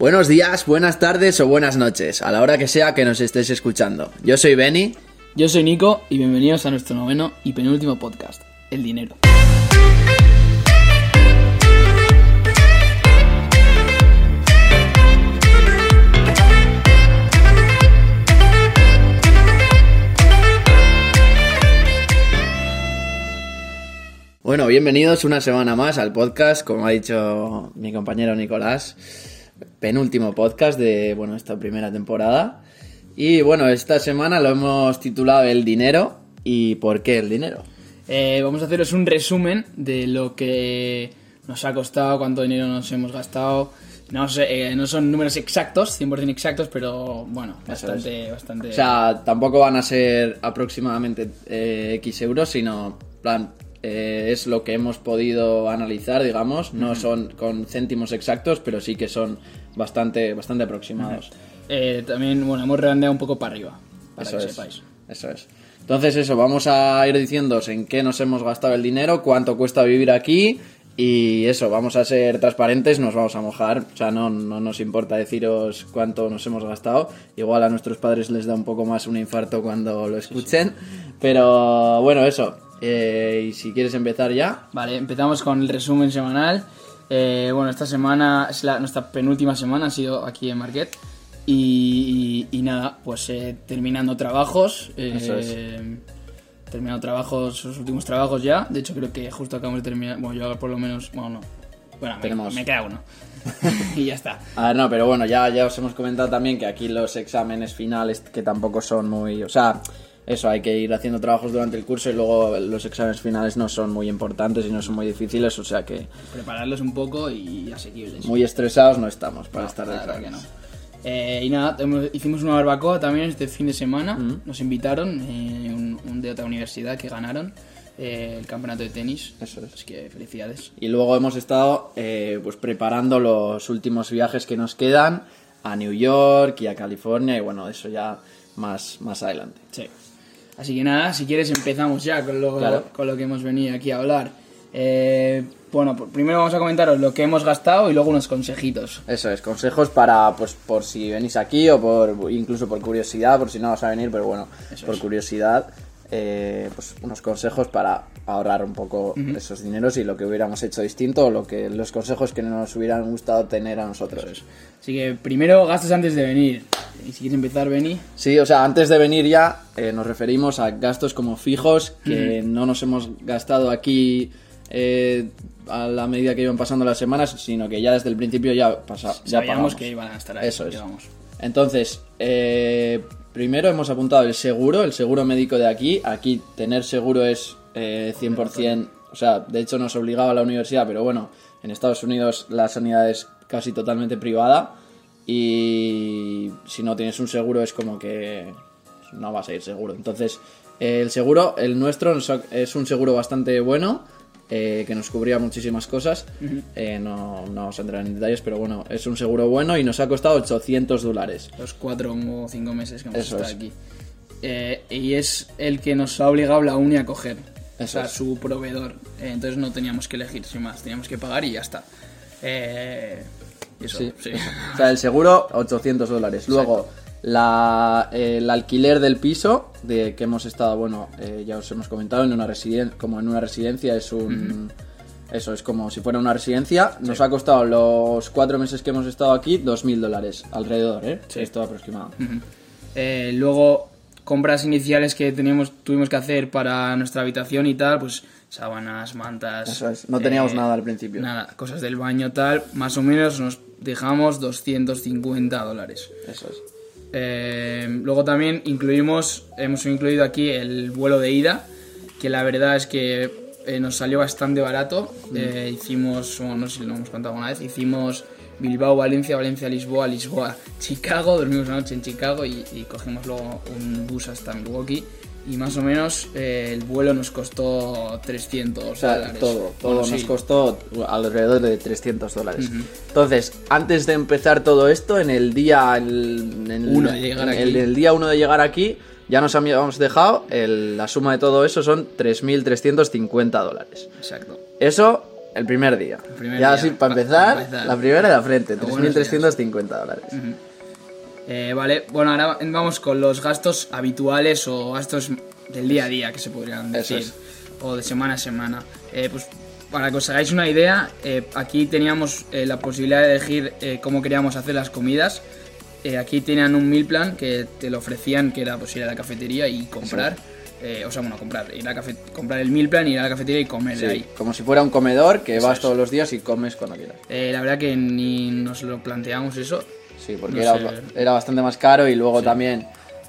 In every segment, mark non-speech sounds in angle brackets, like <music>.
Buenos días, buenas tardes o buenas noches, a la hora que sea que nos estés escuchando. Yo soy Benny. Yo soy Nico y bienvenidos a nuestro noveno y penúltimo podcast, El Dinero. Bueno, bienvenidos una semana más al podcast, como ha dicho mi compañero Nicolás, penúltimo podcast de bueno, esta primera temporada. Y bueno, esta semana lo hemos titulado El dinero y ¿por qué el dinero? Eh, vamos a haceros un resumen de lo que nos ha costado, cuánto dinero nos hemos gastado. No, sé, eh, no son números exactos, 100% exactos, pero bueno, bastante, bastante... O sea, tampoco van a ser aproximadamente eh, X euros, sino, plan, eh, es lo que hemos podido analizar, digamos. No son con céntimos exactos, pero sí que son bastante, bastante aproximados. Eh, también, bueno, hemos redondeado un poco para arriba, para Eso que es. sepáis. Eso es. Entonces, eso, vamos a ir diciéndoos en qué nos hemos gastado el dinero, cuánto cuesta vivir aquí. Y eso, vamos a ser transparentes, nos vamos a mojar. O sea, no, no nos importa deciros cuánto nos hemos gastado. Igual a nuestros padres les da un poco más un infarto cuando lo escuchen. Pero bueno, eso. Eh, y si quieres empezar ya. Vale, empezamos con el resumen semanal. Eh, bueno, esta semana es la- nuestra penúltima semana, ha sido aquí en Marquet. Y, y- y nada, pues eh, terminando trabajos. eh, Eso es. Terminando trabajos, los últimos trabajos ya. De hecho, creo que justo acabamos de terminar. Bueno, yo por lo menos. Bueno, no. Bueno, me queda uno. <laughs> y ya está. A ver, no, pero bueno, ya, ya os hemos comentado también que aquí los exámenes finales, que tampoco son muy. O sea, eso, hay que ir haciendo trabajos durante el curso y luego los exámenes finales no son muy importantes y no son muy difíciles, o sea que Prepararlos un poco y asequibles. muy estresados no estamos para No, estar de exámenes. que no. Eh, y nada, hicimos una barbacoa también este fin de semana. Nos invitaron, eh, un, un de otra universidad que ganaron eh, el campeonato de tenis. Eso es. Así que felicidades. Y luego hemos estado eh, pues preparando los últimos viajes que nos quedan a New York y a California y bueno, eso ya más, más adelante. Sí. Así que nada, si quieres empezamos ya con lo, Claro. con lo que hemos venido aquí a hablar. Eh, bueno, por- primero vamos a comentaros lo que hemos gastado y luego unos consejitos. Eso es, consejos para, pues, por si venís aquí o por, incluso por curiosidad, por si no vas a venir, pero bueno, Eso por es. curiosidad, eh, pues unos consejos para ahorrar un poco esos dineros y lo que hubiéramos hecho distinto o lo que, los consejos que nos hubieran gustado tener a nosotros. Así que primero gastos antes de venir. Y si quieres empezar, Beni. Sí, o sea, antes de venir ya eh, nos referimos a gastos como fijos que no nos hemos gastado aquí eh, a la medida que iban pasando las semanas, sino que ya desde el principio ya, pasa, ya Sabíamos pagamos. que iban a estar ahí. Eso es. digamos. Entonces, eh, primero hemos apuntado el seguro, el seguro médico de aquí. Aquí tener seguro es eh, 100%, o sea, de hecho nos obligaba a la universidad, pero bueno, en Estados Unidos la sanidad es casi totalmente privada y si no tienes un seguro es como que no vas a ir seguro. Entonces, el seguro, el nuestro es un seguro bastante bueno. Eh, que nos cubría muchísimas cosas. Eh, no, no vamos a entrar en detalles, pero bueno, es un seguro bueno y nos ha costado 800 dólares. los cuatro o cinco meses que hemos Eso estado es. aquí. Eh, y es el que nos ha obligado la uni a coger. o Eso sea, es. su proveedor. Eh, entonces no teníamos que elegir sin más, teníamos que pagar y ya está. Eh, eso, Sí. sí. <laughs> O sea, el seguro, 800 dólares. Luego, la, el alquiler del piso, de que hemos estado, bueno, eh, ya os hemos comentado, en una residen como en una residencia es un... Eso es como si fuera una residencia. Nos ha costado los cuatro meses que hemos estado aquí 2.000 dólares alrededor, ¿eh? Esto aproximado. Eh, luego, compras iniciales que teníamos, tuvimos que hacer para nuestra habitación y tal, pues sábanas, mantas. eh, Eso es, no teníamos nada al principio. Nada, cosas del baño, tal. Más o menos nos dejamos 250 dólares. Eso es. Eh, luego también incluimos, hemos incluido aquí el vuelo de ida, que la verdad es que eh, nos salió bastante barato. Eh, hicimos, bueno, no sé si lo hemos contado alguna vez, hicimos Bilbao, Valencia, Valencia, Lisboa, Lisboa, <laughs> Chicago, dormimos una noche en Chicago y, y cogimos luego un bus hasta Milwaukee. Y más o menos eh, el vuelo nos costó 300 O sea, dólares. todo, todo Bueno, nos sí. costó alrededor de 300 dólares. Entonces, antes de empezar todo esto, en el día el, en Uno de llegar en aquí. el día uno de llegar aquí, ya nos habíamos dejado, el- la suma de todo eso son 3.350 dólares. Exacto. Eso el primer día. primer ya día, así, para pa- empezar, la primera de la frente, Los buenos 3.350 dólares. Eh, vale, bueno, ahora vamos con los gastos habituales o gastos del día a día que se podrían decir, es. o de semana a semana. Eh, pues para que os hagáis una idea, eh, aquí teníamos eh, la posibilidad de elegir eh, cómo queríamos hacer las comidas. Aquí tenían un meal plan que te lo ofrecían, que era pues ir a la cafetería y comprar. Eh, o sea, bueno, comprar, ir a cafe- comprar el meal plan, ir a la cafetería y comer Sí, de ahí. como si fuera un comedor que vas es. todos los días y comes cuando quieras. Eh, la verdad que ni nos lo planteamos eso. Sí, porque No era, era bastante más caro y luego también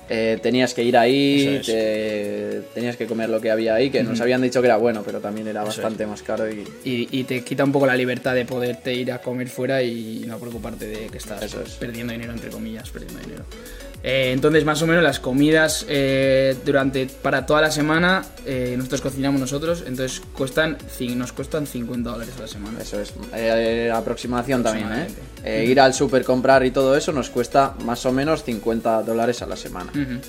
eh, tenías que ir ahí, Eso es. te- tenías que comer lo que había ahí, que nos habían dicho que era bueno, pero también era bastante más caro y Y, y te quita un poco la libertad de poderte ir a comer fuera y no preocuparte de que estás Eso es. perdiendo dinero, entre comillas, perdiendo dinero. Eh, entonces, más o menos, las comidas eh, durante para toda la semana eh, nosotros cocinamos nosotros, entonces cuestan, nos cuestan 50 dólares a la semana. eso es aproximación también, ¿eh? Eh, Ir al super, comprar y todo eso nos cuesta más o menos 50 dólares a la semana. Ujú.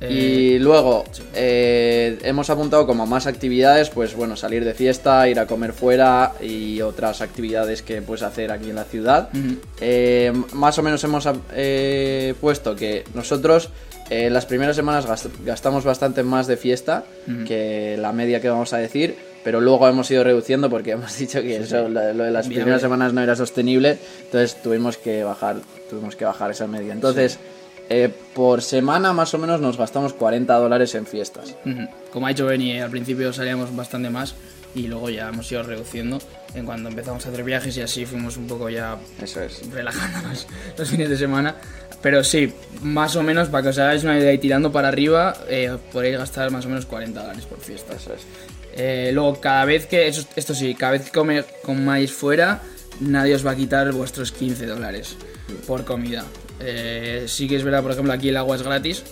Eh, Y luego eh, hemos apuntado como más actividades, pues bueno, salir de fiesta, ir a comer fuera y otras actividades que puedes hacer aquí en la ciudad. Eh, más o menos hemos eh, puesto que nosotros las primeras semanas gast- gastamos bastante más de fiesta que la media que vamos a decir, pero luego hemos ido reduciendo porque <laughs> hemos dicho que eso, lo, lo de las Viable. primeras semanas no era sostenible, entonces tuvimos que bajar, tuvimos que bajar esa media. Entonces, eh, por semana más o menos nos gastamos 40 dólares en fiestas. Como ha dicho Benny, al principio salíamos bastante más y luego ya hemos ido reduciendo en cuando empezamos a hacer viajes y así fuimos un poco ya Eso es. relajándonos <laughs> los fines de semana. Pero sí, más o menos, para que os hagáis una idea y tirando para arriba, eh, podréis gastar más o menos 40 dólares por fiesta. Eso es. Eh, luego, cada vez que, esto sí, cada vez que come- comáis fuera, nadie os va a quitar vuestros 15 dólares por comida. Eh, sí que es verdad, por ejemplo, aquí el agua es gratis,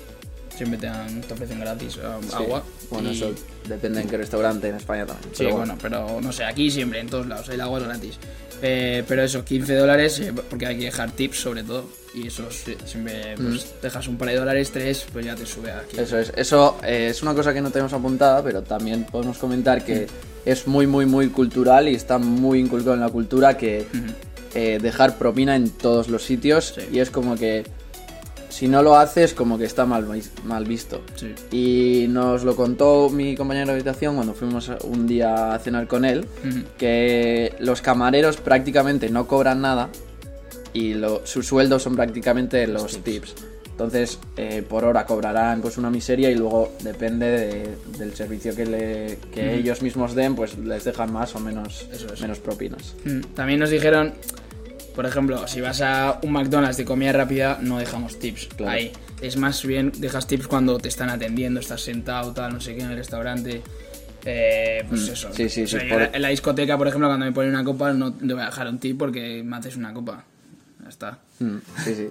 siempre te, dan- te ofrecen gratis eh, Sí. agua. Bueno, y- eso depende en qué restaurante en España también. Sí, pero bueno, pero no sé, aquí siempre, en todos lados, el agua es gratis. Eh, pero eso, 15 dólares, eh, porque hay que dejar tips sobre todo. Y eso sí, siempre pues, dejas un par de dólares, tres, pues ya te sube aquí. Eso es, eso es una cosa que no tenemos apuntada, pero también podemos comentar que es muy, muy, muy cultural y está muy inculcado en la cultura que eh, dejar propina en todos los sitios Sí. y es como que si no lo haces como que está mal, mal visto. Sí. Y nos lo contó mi compañero de habitación cuando fuimos un día a cenar con él, que los camareros prácticamente no cobran nada y lo, su sueldo son prácticamente los, tips. Entonces, eh, por hora cobrarán pues una miseria y luego depende de- del servicio que, le, que ellos mismos den, pues les dejan más o menos, Eso es. menos propinas. Mm, También nos dijeron, por ejemplo, si vas a un McDonald's de comida rápida, no dejamos tips Claro. ahí. Es más bien, dejas tips cuando te están atendiendo, estás sentado, tal, no sé qué, en el restaurante. Eh, pues eso. Mm, sí, sí, O sea, sí, yo por- En la discoteca, por ejemplo, cuando me ponen una copa, no te voy a dejar un tip porque me haces una copa. Ya está. Mm, sí, sí.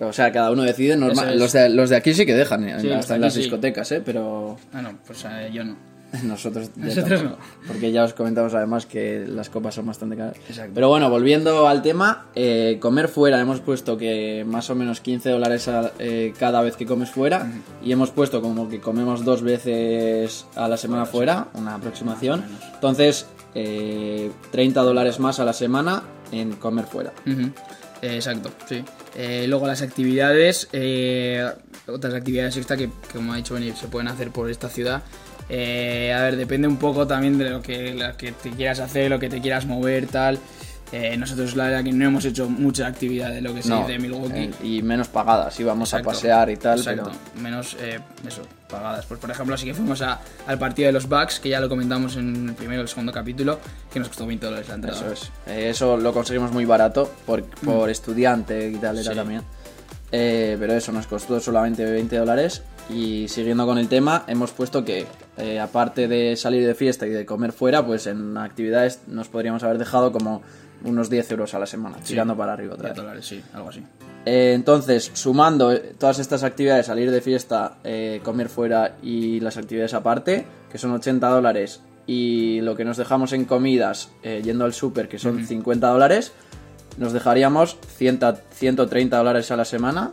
O sea, cada uno decide. normal es. los, de, los de aquí sí que dejan, eh, Sí, hasta en las sí. discotecas, ¿eh? Pero Ah, no, pues eh, yo no. <laughs> nosotros, no. Porque ya os comentamos además que las copas son bastante caras. Exacto. Pero bueno, volviendo al tema, eh, comer fuera, hemos puesto que más o menos 15 dólares a- eh, cada vez que comes fuera. Y hemos puesto como que comemos dos veces a la semana fuera, una aproximación. Entonces, eh, 30 dólares más a la semana en comer fuera. Exacto, sí. Eh, luego las actividades, eh, otras actividades extra que, que, como ha dicho Benny, se pueden hacer por esta ciudad. Eh, a ver, depende un poco también de lo que, lo que te quieras hacer, lo que te quieras mover, tal. Eh, nosotros la verdad que no hemos hecho mucha actividad de lo que se No, dice Milwaukee. eh, y menos pagadas, íbamos Exacto, a pasear y tal, exacto. pero... Menos, eh, eso, pagadas. Pues por ejemplo, sí que fuimos a- al partido de los Bucks, que ya lo comentamos en el primero y el segundo capítulo, que nos costó 20 dólares la entrada. Eso es. Eso lo conseguimos muy barato por, por estudiante y tal era Sí. también. Pero eso nos costó solamente 20 dólares. Y siguiendo con el tema, hemos puesto que eh, aparte de salir de fiesta y de comer fuera, pues en actividades nos podríamos haber dejado como unos 10 euros a la semana, tirando para arriba otra 10 vez. dólares, sí, algo así. Eh, entonces, sumando eh, todas estas actividades, salir de fiesta, eh, comer fuera y las actividades aparte, que son 80 dólares, y lo que nos dejamos en comidas eh, yendo al súper, que son 50 dólares, nos dejaríamos 100 130 dólares a la semana.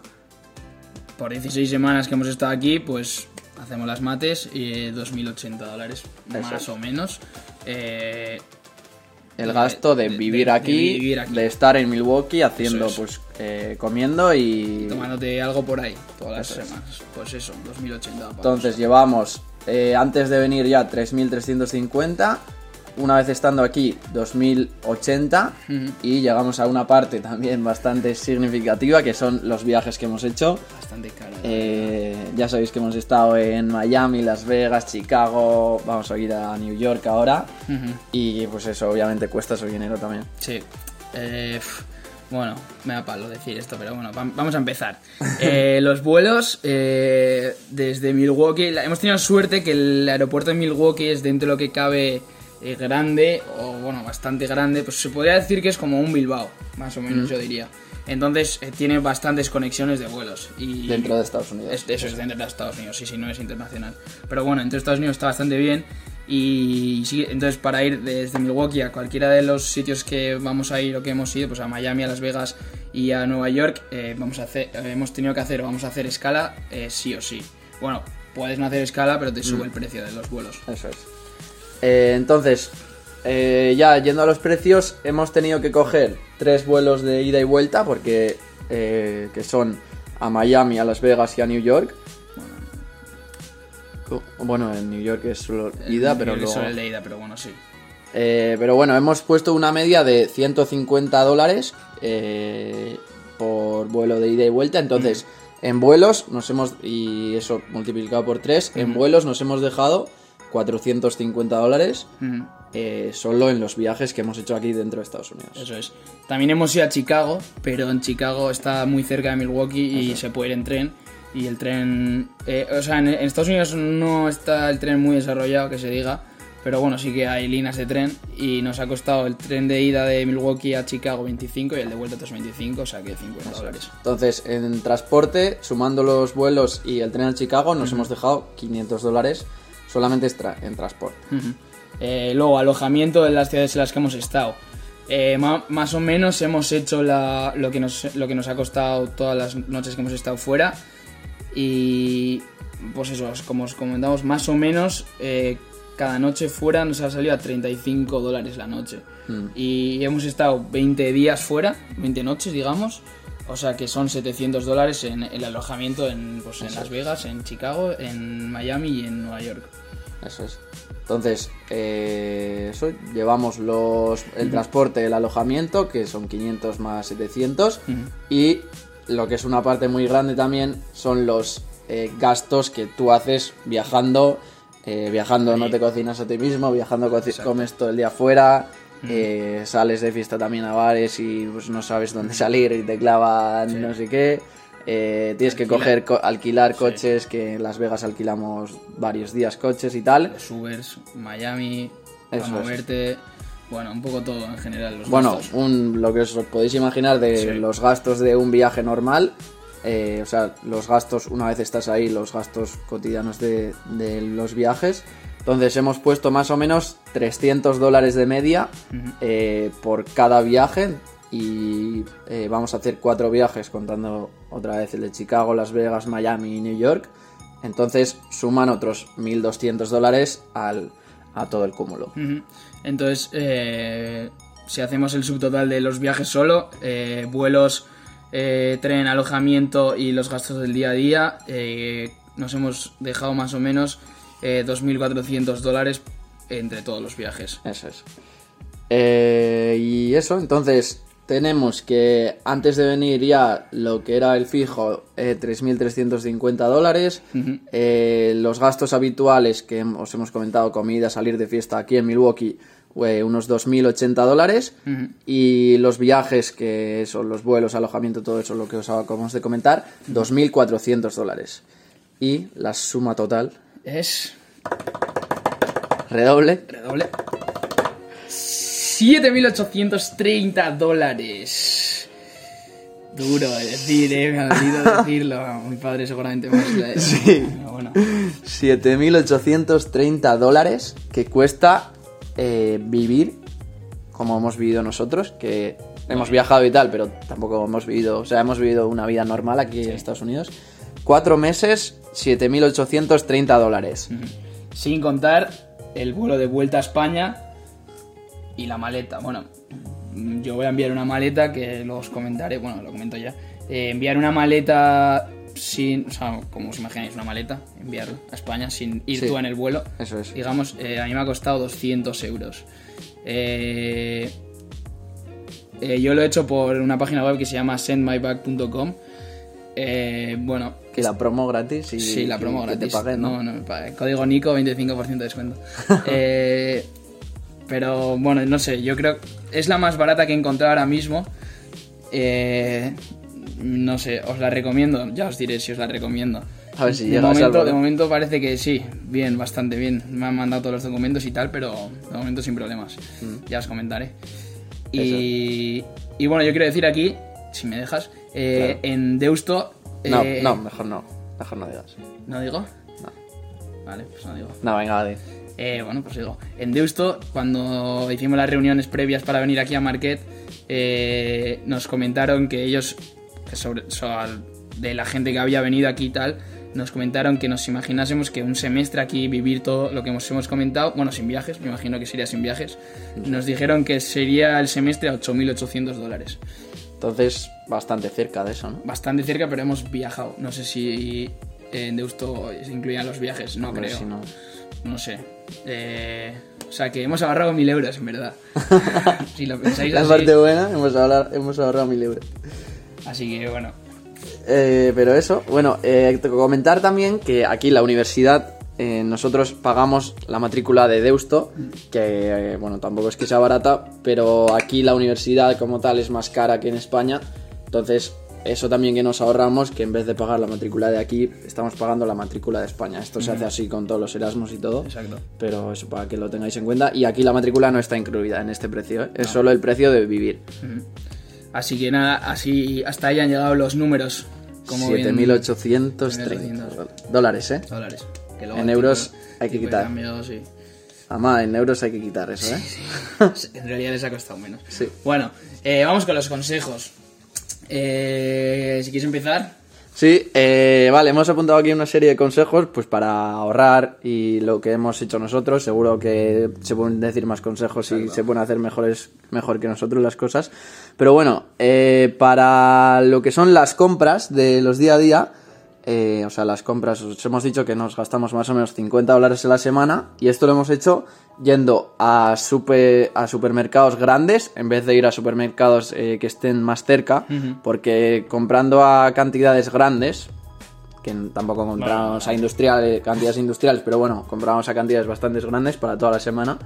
Por 16 semanas que hemos estado aquí, pues hacemos las mates y 2.080 dólares, Eso más o menos. Eh, el gasto de, de- vivir, de aquí, vivir aquí. de estar en Milwaukee haciendo, pues, eh, comiendo y... Tomándote algo por ahí todas las Eso es. semanas. Pues eso, 2080 pavos. Entonces llevamos, eh, antes de venir ya, 3.350. Una vez estando aquí, 2.080. Ujú. Y llegamos a una parte también bastante significativa, que son los viajes que hemos hecho. Bastante caro. Eh, ya sabéis que hemos estado en Miami, Las Vegas, Chicago. Vamos a ir a New York ahora. Y pues eso, obviamente cuesta su dinero también. Sí. Eh, bueno, me da palo decir esto, pero bueno, vam- vamos a empezar. <laughs> Eh, los vuelos eh, desde Milwaukee, hemos tenido suerte que el aeropuerto de Milwaukee es dentro de lo que cabe eh, grande, o bueno, bastante grande, pues se podría decir que es como un Bilbao, más o menos yo diría. Entonces eh, tiene bastantes conexiones de vuelos. Y Dentro de Estados Unidos. es- eso es dentro de Estados Unidos, sí, sí, no es internacional. Pero bueno, entre Estados Unidos está bastante bien. Y sí, entonces para ir desde Milwaukee a cualquiera de los sitios que vamos a ir o que hemos ido, pues a Miami, a Las Vegas y a Nueva York, eh, vamos a hacer, hemos tenido que hacer, vamos a hacer escala eh, sí o sí. Bueno, puedes no hacer escala, pero te sube el precio de los vuelos. Eso es. Eh, entonces, eh, ya yendo a los precios, hemos tenido que coger tres vuelos de ida y vuelta, porque eh, que son a Miami, a Las Vegas y a New York. Bueno, en New York es solo ida, El- pero el- luego... solo el de ida, pero bueno, sí. Eh, pero bueno, hemos puesto una media de 150 dólares eh, por vuelo de ida y vuelta. Entonces, en vuelos nos hemos, y eso multiplicado por 3, en vuelos nos hemos dejado 450 dólares eh, solo en los viajes que hemos hecho aquí dentro de Estados Unidos. Eso es. También hemos ido a Chicago, pero en Chicago está muy cerca de Milwaukee y se puede ir en tren. Y el tren. eh, o sea, en, en Estados Unidos no está el tren muy desarrollado, que se diga. Pero bueno, sí que hay líneas de tren. Y nos ha costado el tren de ida de Milwaukee a Chicago 25 y el de vuelta 325, o sea que 50 dólares. Entonces, en transporte, sumando los vuelos y el tren a Chicago, nos hemos dejado 500 dólares solamente extra en transporte. Eh, luego, alojamiento en las ciudades en las que hemos estado. Eh, más o menos hemos hecho la- lo, que nos, lo que nos ha costado todas las noches que hemos estado fuera. Y pues eso, como os comentamos, más o menos eh, cada noche fuera nos ha salido a 35 dólares la noche. Y hemos estado 20 días fuera, 20 noches, digamos. O sea que son 700 dólares en el alojamiento en, pues, en Las Vegas, en Chicago, en Miami y en Nueva York. Eso es. Entonces, eh, eso, llevamos los, el transporte, el alojamiento, que son 500 más 700, y lo que es una parte muy grande también son los eh, gastos que tú haces viajando. eh, viajando no te cocinas a ti mismo, viajando coci- comes todo el día afuera, eh, sales de fiesta también a bares y pues no sabes dónde salir y te clavan no sé qué. Eh, tienes que Alquilar. coger, co- alquilar coches, que en Las Vegas alquilamos varios días coches y tal. los Ubers, Miami, Eso para es. moverte, bueno, un poco todo en general. Los Bueno, gastos. un, lo que os podéis imaginar de Sí. los gastos de un viaje normal, eh, o sea, los gastos, una vez estás ahí, los gastos cotidianos de, de los viajes. Entonces hemos puesto más o menos 300 dólares de media eh, por cada viaje y eh, vamos a hacer cuatro viajes contando otra vez el de Chicago, Las Vegas, Miami y New York. Entonces suman otros 1.200 dólares al, a todo el cúmulo. Entonces, eh, si hacemos el subtotal de los viajes solo, eh, vuelos, tren, alojamiento y los gastos del día a día, nos hemos dejado más o menos eh, 2.400 dólares entre todos los viajes. Eso es. Y eso, entonces tenemos que antes de venir ya lo que era el fijo, eh, 3.350 dólares. Eh, los gastos habituales que os hemos comentado, comida, salir de fiesta aquí en Milwaukee, eh, unos 2.080 dólares. Y los viajes, que son los vuelos, alojamiento, todo eso, lo que os acabamos de comentar, 2.400 dólares. Y la suma total, Es... redoble, Redoble. 7.830 dólares. Duro de decir, eh, me ha dolido <laughs> decirlo. Mi padre seguramente más. eh, pero bueno. 7.830 dólares que cuesta eh, vivir como hemos vivido nosotros, que hemos viajado y tal, pero tampoco hemos vivido, o sea, hemos vivido una vida normal aquí en Estados Unidos. Cuatro meses, 7.830 dólares. Sin contar el vuelo de vuelta a España, y la maleta, bueno, yo voy a enviar una maleta que luego os comentaré, bueno, lo comento ya. Eh, enviar una maleta sin, o sea, como os imagináis, una maleta, enviarla a España sin ir Sí. tú en el vuelo. Eso es. Digamos, eh, a mí me ha costado 200 euros. Eh, eh, yo lo he hecho por una página web que se llama sendmybag.com. Eh, bueno, Que la promo gratis y Sí, la que- promo que gratis. te paguen, ¿no? no, no me pague. Código Nico, 25% de descuento. <laughs> Eh, pero bueno, no sé, yo creo es la más barata que he encontrado ahora mismo. Eh, no sé, os la recomiendo, ya os diré si os la recomiendo. A ver si de llega a momento, salvo, de ¿no? momento parece que sí, bien, bastante bien. Me han mandado todos los documentos y tal, pero de momento sin problemas. Mm. Ya os comentaré. Y, y bueno, yo quiero decir aquí, si me dejas, eh, Claro. en Deusto... No, eh, no, mejor no. Mejor no digas. ¿No digo? No. Vale, pues no digo. No, venga, di. Eh, bueno, pues digo. En Deusto, cuando hicimos las reuniones previas para venir aquí a Marquet, eh, nos comentaron que ellos, que sobre, de la gente que había venido aquí y tal, nos comentaron que nos imaginásemos que un semestre aquí vivir todo lo que hemos, hemos comentado, bueno, sin viajes, me imagino que sería sin viajes, nos dijeron que sería el semestre a 8.800 dólares. Entonces, bastante cerca de eso, ¿no? Bastante cerca, pero hemos viajado. No sé si en Deusto se incluían los viajes, no creo. si no. No sé. Eh, o sea que hemos ahorrado mil euros, en verdad. <laughs> si lo pensáis La así. parte buena, hemos ahorrado, hemos ahorrado mil euros. Así que bueno. Eh, pero eso, bueno, eh, comentar también que aquí la universidad, eh, nosotros pagamos la matrícula de Deusto, que bueno, tampoco es que sea barata, pero aquí la universidad como tal es más cara que en España, entonces eso también que nos ahorramos, que en vez de pagar la matrícula de aquí, estamos pagando la matrícula de España. Esto se hace así con todos los Erasmus y todo. Exacto. Pero eso para que lo tengáis en cuenta. Y aquí la matrícula no está incluida en este precio, ¿eh? es solo el precio de vivir. Así que nada, así hasta ahí han llegado los números. Como bien- 7.830 dólares, ¿eh? dólares. Que luego En euros tipo- hay que quitar. cambio, sí. Además, en euros hay que quitar eso, ¿eh? <laughs> en realidad les ha costado menos. Sí. Bueno, eh, vamos con los consejos. Eh, si quieres empezar. Sí, eh, vale, hemos apuntado aquí una serie de consejos pues para ahorrar y lo que hemos hecho nosotros. Seguro que se pueden decir más consejos y se pueden hacer mejores, mejor que nosotros las cosas. Pero bueno, eh, para lo que son las compras de los día a día, eh, o sea, las compras, os hemos dicho que nos gastamos más o menos 50 dólares a la semana y esto lo hemos hecho yendo a, super, a supermercados grandes en vez de ir a supermercados eh, que estén más cerca, porque comprando a cantidades grandes, que tampoco compramos a industriales, cantidades industriales, pero bueno, compramos a cantidades bastante grandes para toda la semana,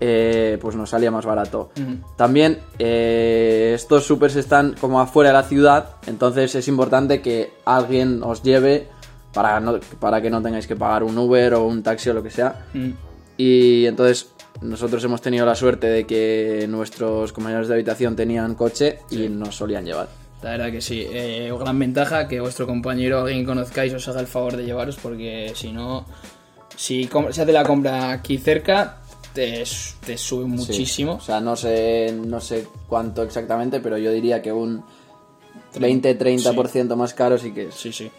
eh, pues nos salía más barato. También eh, estos supers están como afuera de la ciudad, entonces es importante que alguien os lleve para, no- para que no tengáis que pagar un Uber o un taxi o lo que sea. Y entonces nosotros hemos tenido la suerte de que nuestros compañeros de habitación tenían coche y nos solían llevar. La verdad que sí. Eh, gran ventaja que vuestro compañero, alguien que conozcáis, os haga el favor de llevaros, porque si no, si se hace la compra aquí cerca, te, te sube Sí. muchísimo. O sea, no sé, no sé cuánto exactamente, pero yo diría que un 20-30% más caro sí que es. Sí, sí.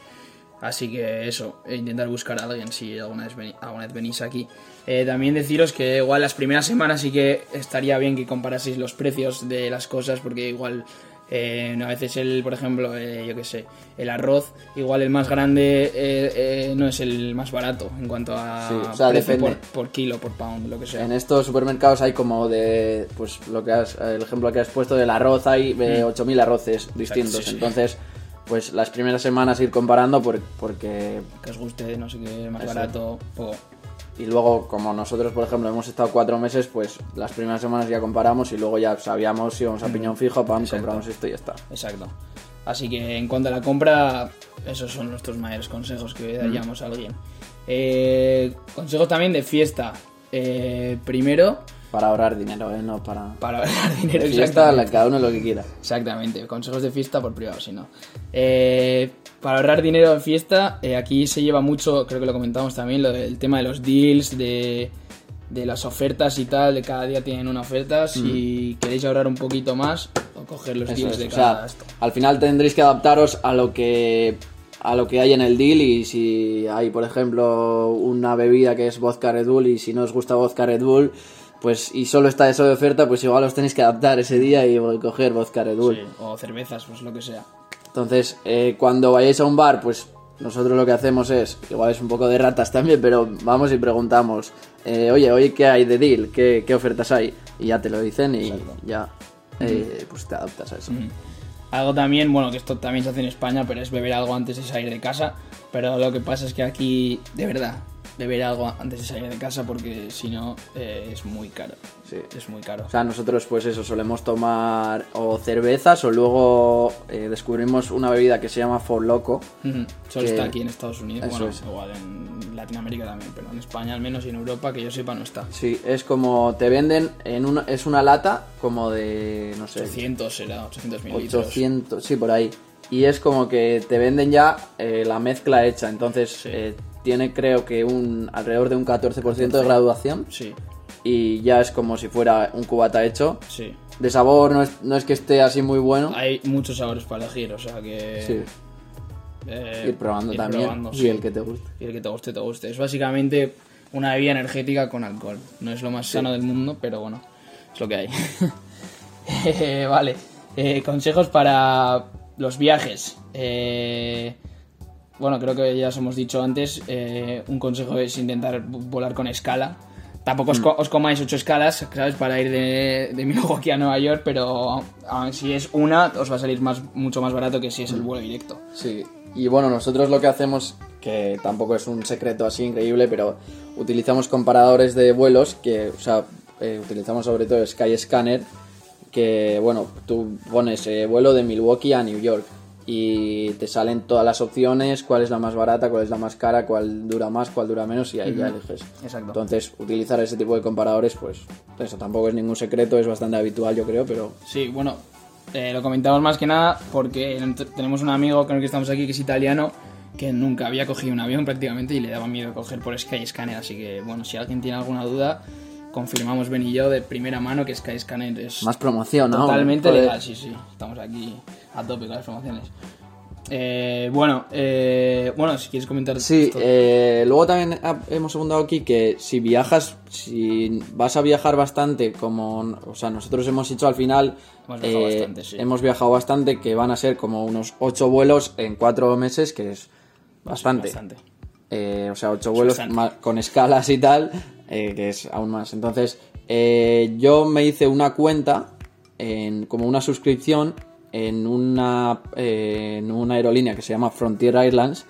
Así que eso, e intentar buscar a alguien si alguna vez, veni- alguna vez venís aquí. Eh, también deciros que igual las primeras semanas sí que estaría bien que comparaseis los precios de las cosas, porque igual eh, a veces el, por ejemplo, eh, yo qué sé, el arroz, igual el más grande eh, eh, no es el más barato en cuanto a Sí, o sea, precio por, kilo, por pound, lo que sea. En estos supermercados hay como de, pues lo que has, el ejemplo que has puesto del arroz, hay de 8.000 arroces distintos. sí, sí. Entonces, pues las primeras semanas ir comparando por- porque... Que os guste, no sé qué, más Eso. barato, o... Y luego, como nosotros, por ejemplo, hemos estado cuatro meses, pues las primeras semanas ya comparamos y luego ya sabíamos si íbamos a piñón fijo, pam, Exacto. compramos esto y ya está. Exacto. Así que en cuanto a la compra, esos son nuestros mayores consejos que daríamos a alguien. Eh, consejos también de fiesta. Eh, primero, Para ahorrar dinero, ¿eh? No para... para ahorrar <laughs> dinero. Fiesta, cada uno lo que quiera. Exactamente, consejos de fiesta por privado, si no. Eh, para ahorrar dinero en fiesta, eh, aquí se lleva mucho, creo que lo comentamos también, lo del tema de los deals, de, de las ofertas y tal, de cada día tienen una oferta. Si queréis ahorrar un poquito más, o coger los Eso deals es, de o cada sea, esto. al final tendréis que adaptaros a lo que a lo que hay en el deal y si hay por ejemplo una bebida que es vodka Red Bull y si no os gusta vodka Red Bull pues y solo está eso de oferta, pues igual os tenéis que adaptar ese día y coger vodka Red Bull. Sí, o cervezas, pues lo que sea. Entonces, eh, cuando vayáis a un bar, pues nosotros lo que hacemos es, igual es un poco de ratas también, pero vamos y preguntamos, eh, oye, oye, ¿qué hay de deal? ¿Qué, qué ofertas hay? Y ya te lo dicen y ya eh, pues te adaptas a eso. Algo también, bueno, que esto también se hace en España, pero es beber algo antes de salir de casa. Pero lo que pasa es que aquí, de verdad, beber algo antes de salir de casa porque si no eh, es muy caro. Sí. Es muy caro. O sea, nosotros pues eso, solemos tomar o cervezas o luego eh, descubrimos una bebida que se llama For Loco. Solo que- está aquí en Estados Unidos, Eso bueno, es. igual en Latinoamérica también, pero en España al menos y en Europa, que yo sepa, no está. Sí, es como te venden en una, es una lata como de, no sé, 800 será, 800 mililitros. 800, sí, por ahí. Y es como que te venden ya eh, la mezcla hecha, entonces eh, tiene creo que un alrededor de un 14% de graduación Sí, y ya es como si fuera un cubata hecho. sí. De sabor no es, no es que esté así muy bueno. Hay muchos sabores para elegir, o sea que... Sí, eh, ir probando ir también probando, y el que te guste. Y el que te guste, te guste. Es básicamente una bebida energética con alcohol. No es lo más sano del mundo, pero bueno, es lo que hay. <laughs> Eh, vale. Eh, consejos para los viajes. Eh, bueno, creo que ya os hemos dicho antes. eh, un consejo es intentar volar con escala. Tampoco os, Mm. co- os comáis ocho escalas, ¿sabes? Para ir de, de <laughs> Milwaukee a Nueva York, pero si es una, os va a salir más, mucho más barato que si Mm. es el vuelo directo. Sí, y bueno, nosotros lo que hacemos, que tampoco es un secreto así increíble, pero utilizamos comparadores de vuelos que, o sea, eh, utilizamos sobre todo Skyscanner, que bueno, tú pones eh, vuelo de Milwaukee a New York y te salen todas las opciones, cuál es la más barata, cuál es la más cara, cuál dura más, cuál dura menos y ahí ya eliges. Exacto. Entonces, utilizar ese tipo de comparadores, pues eso tampoco es ningún secreto, es bastante habitual yo creo, pero Sí, bueno, eh, lo comentamos más que nada porque tenemos un amigo con el que estamos aquí que es italiano que nunca había cogido un avión prácticamente y le daba miedo coger por Skyscanner, así que bueno, si alguien tiene alguna duda, confirmamos Ben y yo de primera mano que Skyscanner es más promoción, ¿no? totalmente legal, sí, sí, estamos aquí a tope con las promociones. Eh, bueno, eh, bueno, si quieres comentar Sí, eh, luego también hemos apuntado aquí que si viajas, si vas a viajar bastante, como, o sea, nosotros hemos hecho al final, Hemos viajado eh, bastante, sí. hemos viajado bastante, que van a ser como unos 8 vuelos en 4 meses, que es bastante. bastante. Eh, o sea, 8 vuelos bastante. con escalas y tal, eh, que es aún más. Entonces, eh, yo me hice una cuenta, en, como una suscripción, en una, eh, en una aerolínea que se llama Frontier Airlines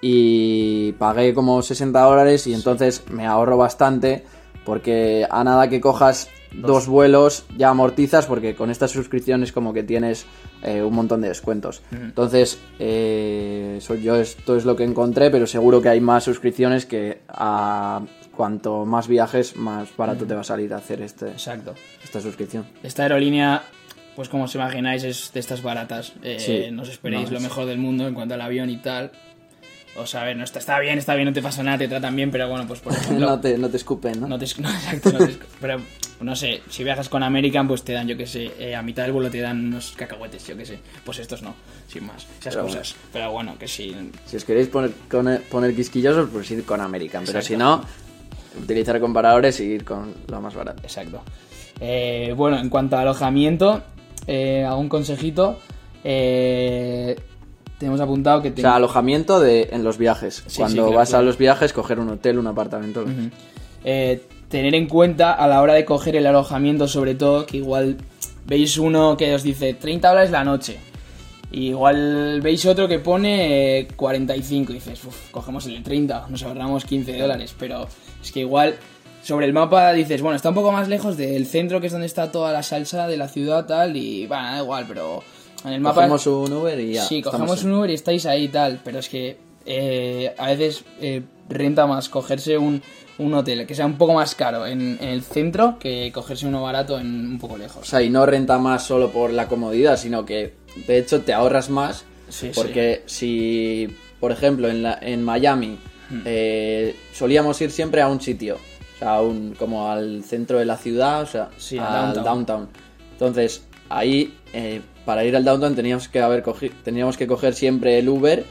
y pagué como 60 dólares y entonces me ahorro bastante porque a nada que cojas dos, vuelos ya amortizas porque con esta suscripción es como que tienes eh, un montón de descuentos. Entonces, eh, eso yo esto es lo que encontré, pero seguro que hay más suscripciones que a cuanto más viajes, más barato te va a salir hacer este, Exacto. esta suscripción. Esta aerolínea, pues como os imagináis, es de estas baratas. Eh, Sí, no os esperéis no, lo mejor del mundo en cuanto al avión y tal. O sea, a ver, no está, está bien, está bien, no te pasa nada, te tratan bien, pero bueno, pues por <laughs> ejemplo... no, te, no te escupen, ¿no? no te, <laughs> no, exacto, no te- pero no sé, si viajas con American, pues te dan, yo qué sé, eh, a mitad del vuelo te dan unos cacahuetes, yo qué sé. Pues estos no, sin más, esas Pero cosas. Pero bueno, que sí. Si os queréis poner, con- poner quisquillosos, pues ir con American. Pero Exacto. si no, utilizar comparadores y ir con lo más barato. Exacto. Eh, bueno, en cuanto a alojamiento, eh, algún consejito. Eh, tenemos apuntado que O sea, alojamiento de, en los viajes. Sí, Cuando sí, claro, vas claro. a los viajes, coger un hotel, un apartamento. eh, tener en cuenta a la hora de coger el alojamiento, sobre todo, que igual veis uno que os dice 30 dólares la noche. Y igual veis otro que pone eh, 45 y dices, uff, cogemos el de 30, nos ahorramos 15 dólares. Pero es que igual sobre el mapa dices, bueno, está un poco más lejos del centro, que es donde está toda la salsa de la ciudad, tal, y bueno, da igual, pero en el mapa... Cogemos un Uber y ya. Sí, cogemos un Uber y estáis ahí tal, pero es que eh, a veces eh, renta más cogerse un, un hotel que sea un poco más caro en, en el centro que cogerse uno barato en un poco O lejos. sea, y no renta más solo por la comodidad, sino que de hecho te ahorras más. Sí, porque si, por ejemplo, en, la, en Miami Hmm. eh, solíamos ir siempre a un sitio, o sea, a un- como al centro de la ciudad, o sea, Sí, al downtown. downtown. Entonces, ahí, eh, para ir al downtown teníamos que, haber teníamos que coger siempre el Uber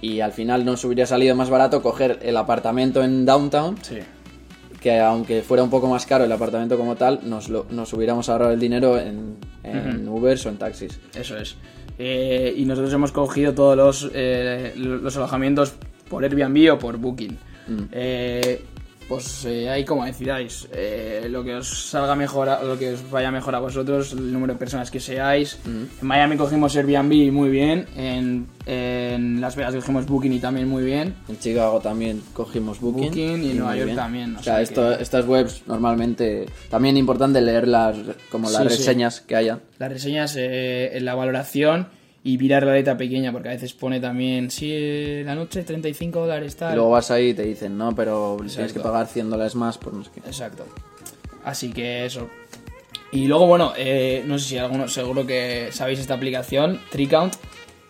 y al final nos hubiera salido más barato coger el apartamento en downtown Sí. que aunque fuera un poco más caro el apartamento como tal, nos, lo- nos hubiéramos ahorrado el dinero en, en Ubers o en taxis. Eso es. Eh, y nosotros hemos cogido todos los, eh, los alojamientos por Airbnb o por Booking. Eh, pues eh, ahí como decidáis. Eh, lo que os salga mejor, a- lo que os vaya mejor a vosotros, el número de personas que seáis. En Miami cogimos Airbnb muy bien. En, en Las Vegas cogimos Booking y también muy bien. En Chicago también cogimos Booking. Booking y en Nueva York también, o O sea, sea esto- que- estas webs normalmente también importante leer las como las Sí, sí. reseñas que haya. Las reseñas eh, en la valoración y mirar la letra pequeña, porque a veces pone también, sí, la noche 35 dólares tal. Y luego vas ahí y te dicen, no, pero tienes que Exacto. pagar 100 dólares más por no sé qué. Exacto. Así que eso. Y luego, bueno, eh, no sé si alguno, seguro que sabéis esta aplicación, Tricount.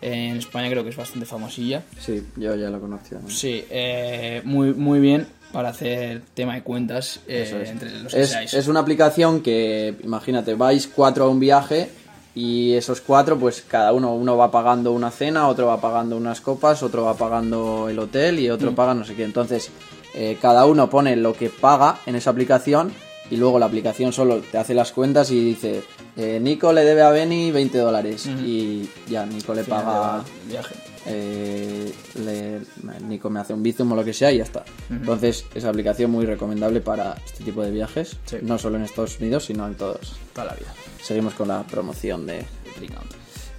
En España creo que es bastante famosilla. Sí, yo ya lo conocía. ¿no? Sí, eh, muy, muy bien para hacer tema de cuentas eh, es. entre los que Es, seáis. es una aplicación que, imagínate, vais cuatro a un viaje y esos cuatro, pues cada uno, uno va pagando una cena, otro va pagando unas copas, otro va pagando el hotel y Mm. otro paga no sé qué. Entonces, eh, cada uno pone lo que paga en esa aplicación y luego la aplicación solo te hace las cuentas y dice, eh, Nico le debe a Benny 20 dólares y ya, Nico le Final paga... viaje. eh, le- Nico me hace un bizum o lo que sea y ya está. Entonces, es aplicación muy recomendable para este tipo de viajes, Sí. no solo en Estados Unidos, sino en todos. Toda la vida. Seguimos con la promoción de...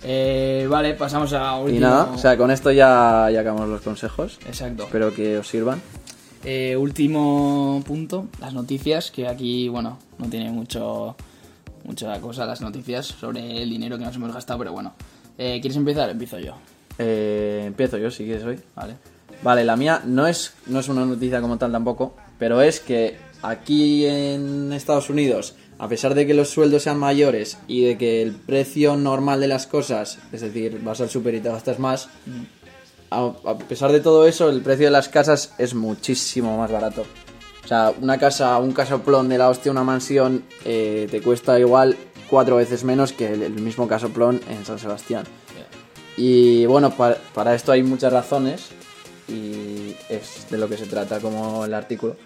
Eh, vale, pasamos a último. Y nada, o sea, con esto ya, ya acabamos los consejos. Exacto. Espero que os sirvan. Eh, último punto, las noticias, que aquí, bueno, no tiene mucho mucha cosa las noticias sobre el dinero que nos hemos gastado, pero bueno. Eh, ¿Quieres empezar? Empiezo yo, Eh, empiezo yo, si quieres hoy. ¿vale? Vale, la mía no es, no es una noticia como tal tampoco, pero es que aquí en Estados Unidos, a pesar de que los sueldos sean mayores y de que el precio normal de las cosas, es decir, vas al super y te gastas más, a, a pesar de todo eso, el precio de las casas es muchísimo más barato. O sea, una casa, un casoplón de la hostia, una mansión, eh, te cuesta igual cuatro veces menos que el, el mismo casoplón en San Sebastián. Y bueno, pa- para, esto hay muchas razones y es de lo que se trata como el artículo.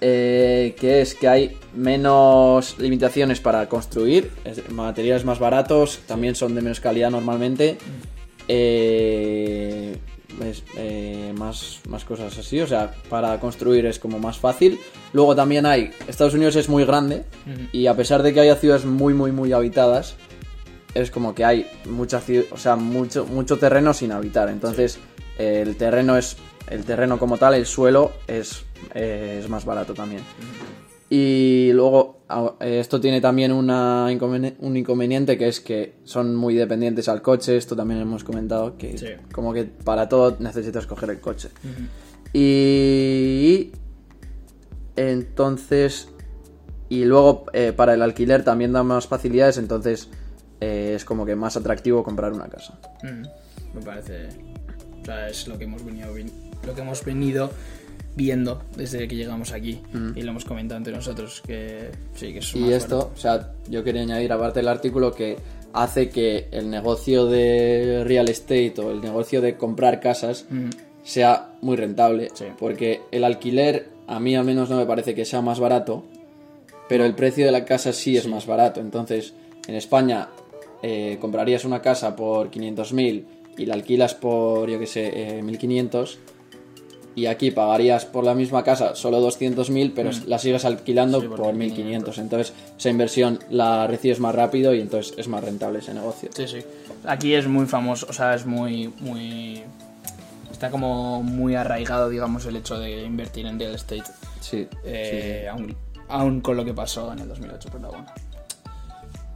Eh, que es que hay menos limitaciones para construir, es- materiales más baratos, también son de menos calidad normalmente, eh, es, eh, más, más cosas así, o sea, para construir es como más fácil. Luego también hay, Estados Unidos es muy grande y a pesar de que haya ciudades muy, muy, muy habitadas, es como que hay mucha o sea, mucho, mucho terreno sin habitar. Entonces, el terreno es. El terreno como tal, el suelo, es, eh, es más barato también. Y luego, a- eh, esto tiene también una inconveni- un inconveniente que es que son muy dependientes al coche. Esto también hemos comentado, que Sí. como que para todo necesitas coger el coche. Y. Entonces. Y luego eh, para el alquiler también da más facilidades, entonces eh, es como que más atractivo comprar una casa. Me parece. O sea, es lo que hemos venido, lo que hemos venido viendo desde que llegamos aquí. Y lo hemos comentado entre nosotros, que sí, que es Y esto, o sea, yo quería añadir aparte del artículo que hace que el negocio de real estate o el negocio de comprar casas Mm, sea muy rentable. Sí. Porque el alquiler, a mí al menos no me parece que sea más barato, pero el precio de la casa sí es más barato. Entonces, en España eh, comprarías una casa por 500.000 y la alquilas por, yo que sé, eh, 1.500. Y aquí pagarías por la misma casa solo 200.000, pero la sigues alquilando Mm. Sí, por por 1.500. Entonces, esa inversión la recibes más rápido y entonces es más rentable ese negocio. Sí, sí. Aquí es muy famoso, o sea, es muy, muy... Está como muy arraigado, digamos, el hecho de invertir en real estate. Sí, eh, Aún, aún con lo que pasó en el 2008, pero bueno.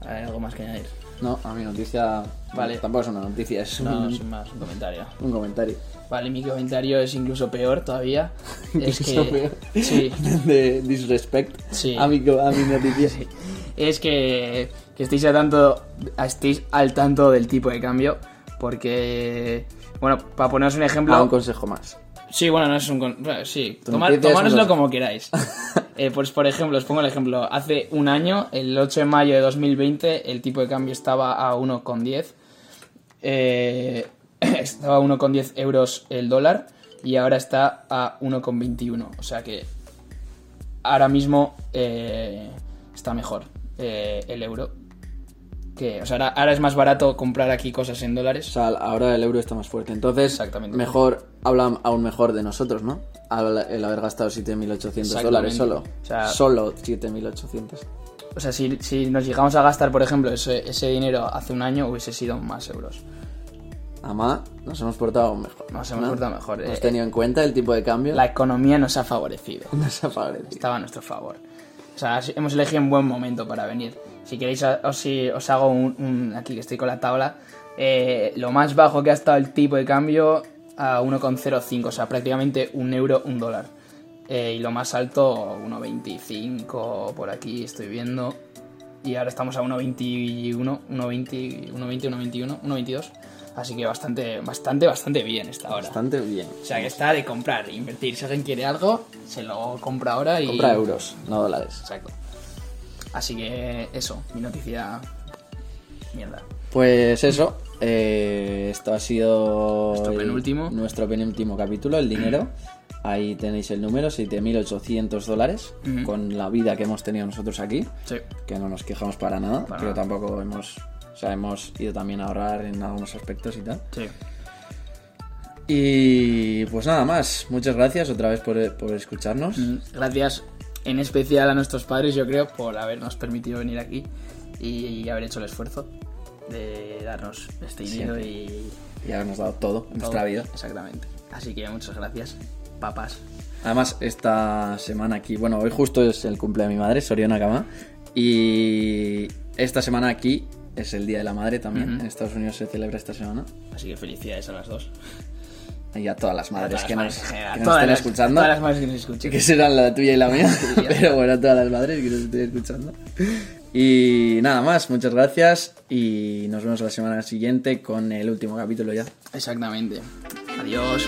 ¿Hay algo más que añadir? No, a mi noticia. Vale. Tampoco es una noticia, es No, un, sin más, un comentario. un comentario. Vale, mi comentario es incluso peor todavía. <laughs> es que... Incluso peor. Sí, <laughs> de disrespect Sí. a, mi, a mi noticia. <laughs> es que, que estéis, al tanto, estéis al tanto del tipo de cambio, porque, bueno, para poneros un ejemplo... Ah, un consejo más. Sí, bueno, no es un... con- sí, un tomároslo como queráis. <laughs> Eh, pues, por ejemplo, os pongo el ejemplo. Hace un año, el 8 de mayo de 2020, el tipo de cambio estaba a 1,10. Eh, <clears throat> estaba a 1,10 euros el dólar y ahora está a 1,21. O sea que ahora mismo eh, está mejor eh, el euro. Que, o sea, ahora, ahora es más barato comprar aquí cosas en O dólares. sea, ahora el euro está más fuerte. Entonces, Exactamente. mejor, habla aún mejor de nosotros, ¿no? Al- El haber gastado 7.800 dólares solo. O sea- solo 7.800. O sea, si, si nos llegamos a gastar, por ejemplo, ese, ese dinero hace un año, hubiese sido más euros. Además, nos hemos portado mejor. Nos hemos portado mejor, Hemos eh. tenido en cuenta el tipo de cambio. La economía nos ha favorecido. <laughs> Nos ha favorecido. Estaba a nuestro favor. O sea, hemos elegido un buen momento para venir. Si queréis, os, os hago un, un- Aquí que estoy con la tabla. eh, lo más bajo que ha estado el tipo de cambio a 1,05. O sea, prácticamente un euro, un dólar. Eh, y lo más alto, 1,25 por aquí estoy viendo. Y ahora estamos a 1,21, 1,20, 1,20, 1,21, 1,22. Así que bastante, bastante, bastante bien esta hora. Bastante bien. O sea, que está de comprar, invertir. Si alguien quiere algo, se lo compra ahora y... Compra euros, no dólares. Exacto. Así que eso, mi noticia... Mierda. Pues eso, eh, esto ha sido Nuestro el- penúltimo. nuestro penúltimo capítulo, el dinero. Ahí tenéis el número, 7.800 dólares, Ujú. con la vida que hemos tenido nosotros aquí, Sí. que no nos quejamos para nada, Para pero nada. tampoco hemos, o sea, hemos ido también a ahorrar en algunos aspectos y tal. Sí. Y pues nada más, muchas gracias otra vez por, por escucharnos. Mm, Gracias en especial a nuestros padres, yo creo, por habernos permitido venir aquí y, haber hecho el esfuerzo de darnos este dinero y... y habernos dado todo en nuestra vida. Exactamente. Así que muchas gracias, papás. Además, esta semana aquí, bueno, hoy justo es el cumple de mi madre, Soriona Kama, y esta semana aquí es el Día de la Madre también. En Estados Unidos se celebra esta semana. Así que felicidades a las dos. Y a todas las madres todas que las nos, madres que estén las- escuchando. Todas las madres que nos escuchen. Que serán la tuya y la mía. Pero bueno, a todas las madres que nos estén escuchando. Y nada más, muchas gracias. Y nos vemos la semana siguiente con el último capítulo ya. Exactamente. Adiós.